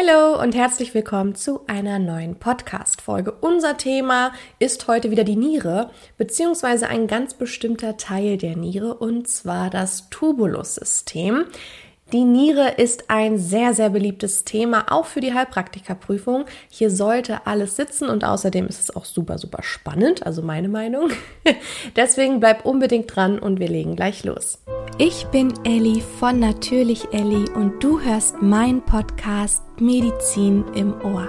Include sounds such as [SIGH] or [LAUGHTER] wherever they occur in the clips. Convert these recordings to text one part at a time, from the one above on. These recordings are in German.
Hallo und herzlich willkommen zu einer neuen Podcast-Folge. Unser Thema ist heute wieder die Niere, beziehungsweise ein ganz bestimmter Teil der Niere, und zwar das Tubulussystem. Die Niere ist ein sehr, sehr beliebtes Thema, auch für die Heilpraktikerprüfung. Hier sollte alles sitzen und außerdem ist es auch super, super spannend, also meine Meinung. [LAUGHS] Deswegen bleib unbedingt dran und wir legen gleich los. Ich bin Elli von Natürlich Elli und du hörst meinen Podcast Medizin im Ohr.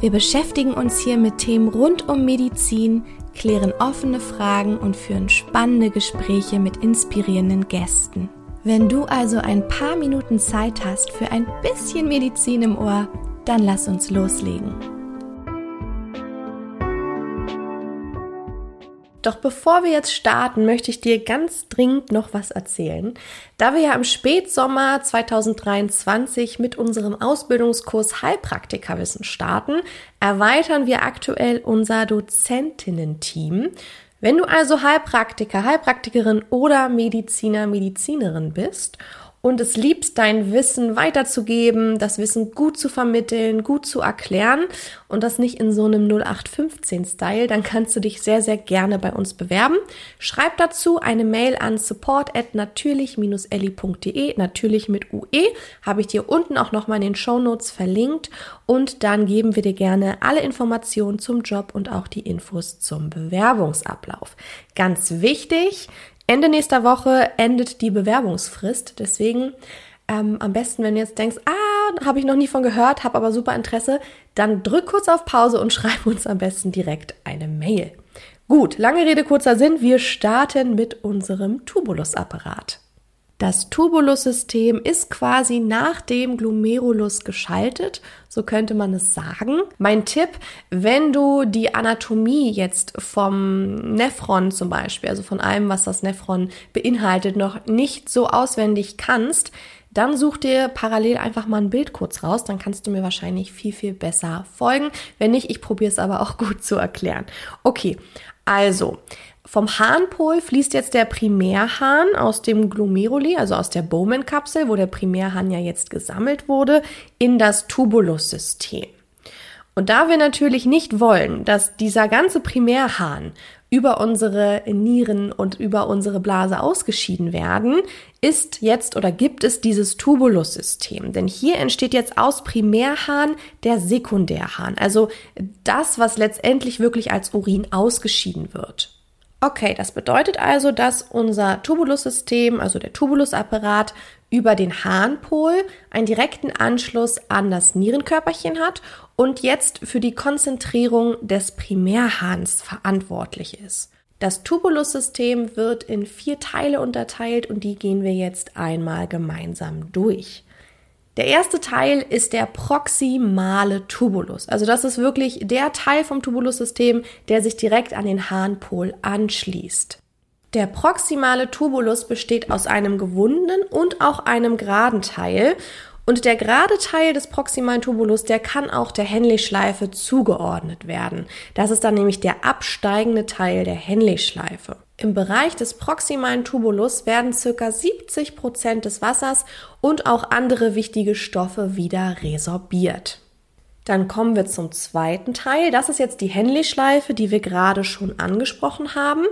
Wir beschäftigen uns hier mit Themen rund um Medizin, klären offene Fragen und führen spannende Gespräche mit inspirierenden Gästen. Wenn du also ein paar Minuten Zeit hast für ein bisschen Medizin im Ohr, dann lass uns loslegen. Doch bevor wir jetzt starten, möchte ich dir ganz dringend noch was erzählen. Da wir ja im Spätsommer 2023 mit unserem Ausbildungskurs Heilpraktikerwissen starten, erweitern wir aktuell unser Dozentinnen-Team. Wenn du also Heilpraktiker, Heilpraktikerin oder Mediziner, Medizinerin bist und es liebst, dein Wissen weiterzugeben, das Wissen gut zu vermitteln, gut zu erklären und das nicht in so einem 0815-Style, dann kannst du dich sehr, sehr gerne bei uns bewerben. Schreib dazu eine Mail an support at natürlich-elli.de, natürlich mit UE, habe ich dir unten auch nochmal in den Show Notes verlinkt und dann geben wir dir gerne alle Informationen zum Job und auch die Infos zum Bewerbungsablauf. Ganz wichtig, Ende nächster Woche endet die Bewerbungsfrist. Deswegen ähm, am besten, wenn du jetzt denkst, ah, habe ich noch nie von gehört, habe aber super Interesse, dann drück kurz auf Pause und [LAUGHS] schreib uns am besten direkt eine Mail. Gut, lange Rede, kurzer Sinn. Wir starten mit unserem Tubulusapparat. Das Tubulussystem ist quasi nach dem Glomerulus geschaltet, so könnte man es sagen. Mein Tipp, wenn du die Anatomie jetzt vom Nephron zum Beispiel, also von allem, was das Nephron beinhaltet, noch nicht so auswendig kannst, dann such dir parallel einfach mal ein Bild kurz raus, dann kannst du mir wahrscheinlich viel, viel besser folgen. Wenn nicht, ich probiere es aber auch [LAUGHS] gut zu erklären. Okay, also vom Harnpol fließt jetzt der Primärhahn aus dem Glomeruli, also aus der Bowman-Kapsel, wo der Primärhahn ja jetzt gesammelt wurde, in das Tubulussystem. Und da wir natürlich nicht wollen, dass dieser ganze Primärhahn über unsere Nieren und über unsere Blase ausgeschieden werden, ist jetzt oder gibt es dieses Tubulussystem. Denn hier entsteht jetzt aus Primärhahn der Sekundärhahn, also das, was letztendlich wirklich als Urin ausgeschieden wird. Okay, das bedeutet also, dass unser Tubulussystem, also der Tubulusapparat, über den Harnpol einen direkten Anschluss an das Nierenkörperchen hat und jetzt für die Konzentrierung des Primärhahns verantwortlich ist. Das Tubulussystem wird in vier Teile unterteilt und die gehen wir jetzt einmal gemeinsam durch. Der erste Teil ist der proximale Tubulus. Also das ist wirklich der Teil vom Tubulussystem, der sich direkt an den Harnpol anschließt. Der proximale Tubulus besteht aus einem gewundenen und auch einem geraden Teil. Und der gerade Teil des proximalen Tubulus, der kann auch der Henley-Schleife zugeordnet werden. Das ist dann nämlich der absteigende Teil der Henley-Schleife. Im Bereich des proximalen Tubulus werden circa 70 Prozent des Wassers und auch andere wichtige Stoffe wieder resorbiert. Dann kommen wir zum zweiten Teil. Das ist jetzt die Henley-Schleife, die wir gerade schon angesprochen haben.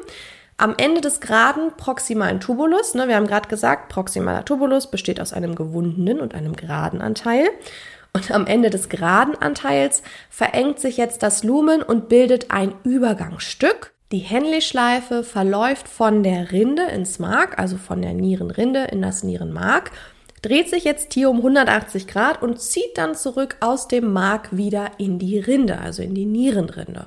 Am Ende des geraden proximalen Tubulus, ne, wir haben gerade gesagt, proximaler Tubulus besteht aus einem gewundenen und einem geraden Anteil. Und am Ende des geraden Anteils verengt sich jetzt das Lumen und bildet ein Übergangsstück. Die Henley-Schleife verläuft von der Rinde ins Mark, also von der Nierenrinde in das Nierenmark, dreht sich jetzt hier um 180 Grad und zieht dann zurück aus dem Mark wieder in die Rinde, also in die Nierenrinde.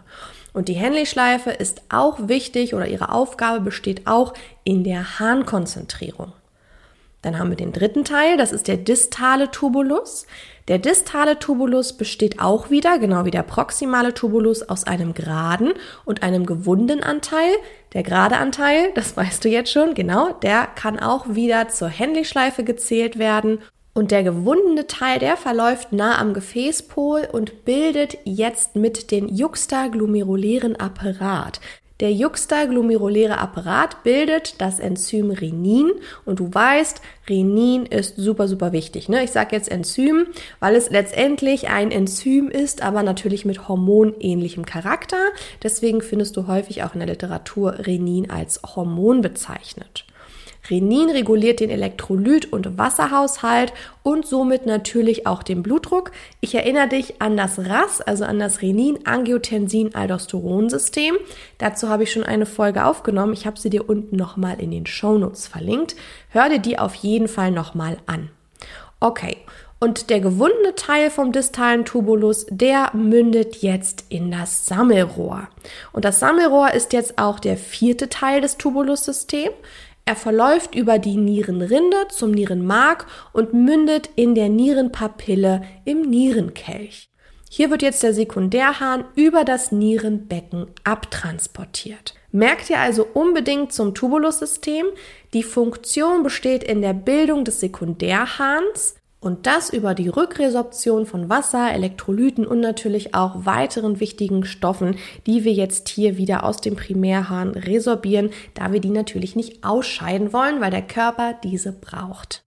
Und die Henley-Schleife ist auch wichtig oder ihre Aufgabe besteht auch in der Harnkonzentrierung. Dann haben wir den dritten Teil, das ist der distale Tubulus. Der distale Tubulus besteht auch wieder, genau wie der proximale Tubulus, aus einem geraden und einem gewundenen Anteil. Der gerade Anteil, [LAUGHS] das weißt du jetzt schon, genau, der kann auch wieder zur Henley-Schleife gezählt werden. Und der gewundene Teil, der verläuft nah am Gefäßpol und bildet jetzt mit den juxtaglomerulären Apparat. Der juxtaglomeruläre Apparat bildet das Enzym Renin und du weißt, Renin ist super, super wichtig. Ne? Ich sage jetzt Enzym, weil es letztendlich ein Enzym ist, aber natürlich mit hormonähnlichem Charakter. Deswegen findest du häufig auch in der Literatur Renin als Hormon bezeichnet. Renin reguliert den Elektrolyt- und Wasserhaushalt und somit natürlich auch den Blutdruck. Ich erinnere dich an das RAS, also an das Renin-Angiotensin-Aldosteron-System. Dazu habe ich schon eine Folge aufgenommen. Ich habe sie dir unten nochmal in den Shownotes verlinkt. Hör dir die auf jeden Fall nochmal an. Okay. Und der gewundene Teil vom distalen Tubulus, der mündet jetzt in das Sammelrohr. Und das Sammelrohr ist jetzt auch der vierte Teil des Tubulussystems. Er verläuft über die Nierenrinde zum Nierenmark und mündet in der Nierenpapille im Nierenkelch. Hier wird jetzt der Sekundärhahn über das Nierenbecken abtransportiert. Merkt ihr also unbedingt zum Tubulussystem, die Funktion besteht in der Bildung des Sekundärhahns, und das über die Rückresorption von Wasser, Elektrolyten und natürlich auch weiteren wichtigen Stoffen, die wir jetzt hier wieder aus dem Primärhahn resorbieren, da wir die natürlich nicht ausscheiden wollen, weil der Körper diese braucht.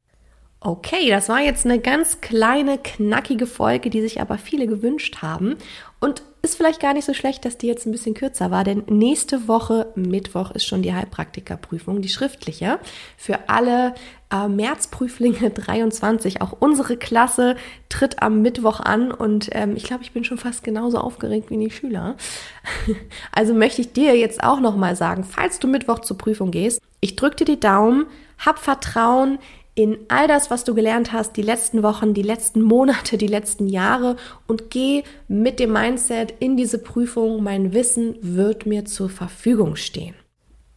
Okay, das war jetzt eine ganz kleine, knackige Folge, die sich aber viele gewünscht haben. Und ist vielleicht gar nicht so schlecht, dass die jetzt ein bisschen kürzer war, denn nächste Woche, Mittwoch, ist schon die Heilpraktikerprüfung, die schriftliche, für alle äh, Märzprüflinge [LAUGHS] 23. Auch unsere Klasse tritt am Mittwoch an und ähm, ich glaube, ich bin schon fast genauso aufgeregt wie die Schüler. [LAUGHS] also möchte ich dir jetzt auch nochmal sagen, falls du Mittwoch zur Prüfung gehst, ich drücke dir die Daumen, hab Vertrauen, in all das, was du gelernt hast, die letzten Wochen, die letzten Monate, die letzten Jahre und geh mit dem Mindset in diese Prüfung. Mein Wissen wird mir zur Verfügung stehen.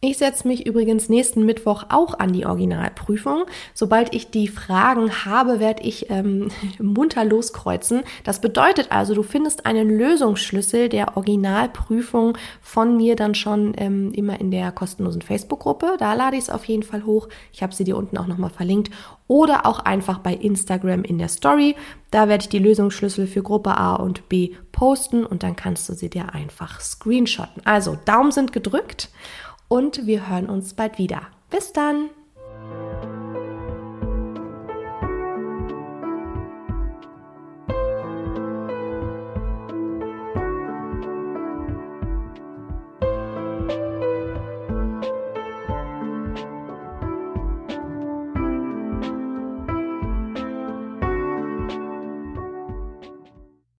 Ich setze mich übrigens nächsten Mittwoch auch an die Originalprüfung. Sobald ich die Fragen habe, werde ich ähm, [LAUGHS] munter loskreuzen. Das bedeutet also, du findest einen Lösungsschlüssel der Originalprüfung von mir dann schon ähm, immer in der kostenlosen Facebook-Gruppe. Da lade ich es auf jeden Fall hoch. Ich habe sie dir unten auch nochmal verlinkt. Oder auch einfach bei Instagram in der Story. Da werde ich die Lösungsschlüssel für Gruppe A und B posten und dann kannst du sie dir einfach screenshotten. Also Daumen sind gedrückt und wir hören uns bald wieder. Bis dann!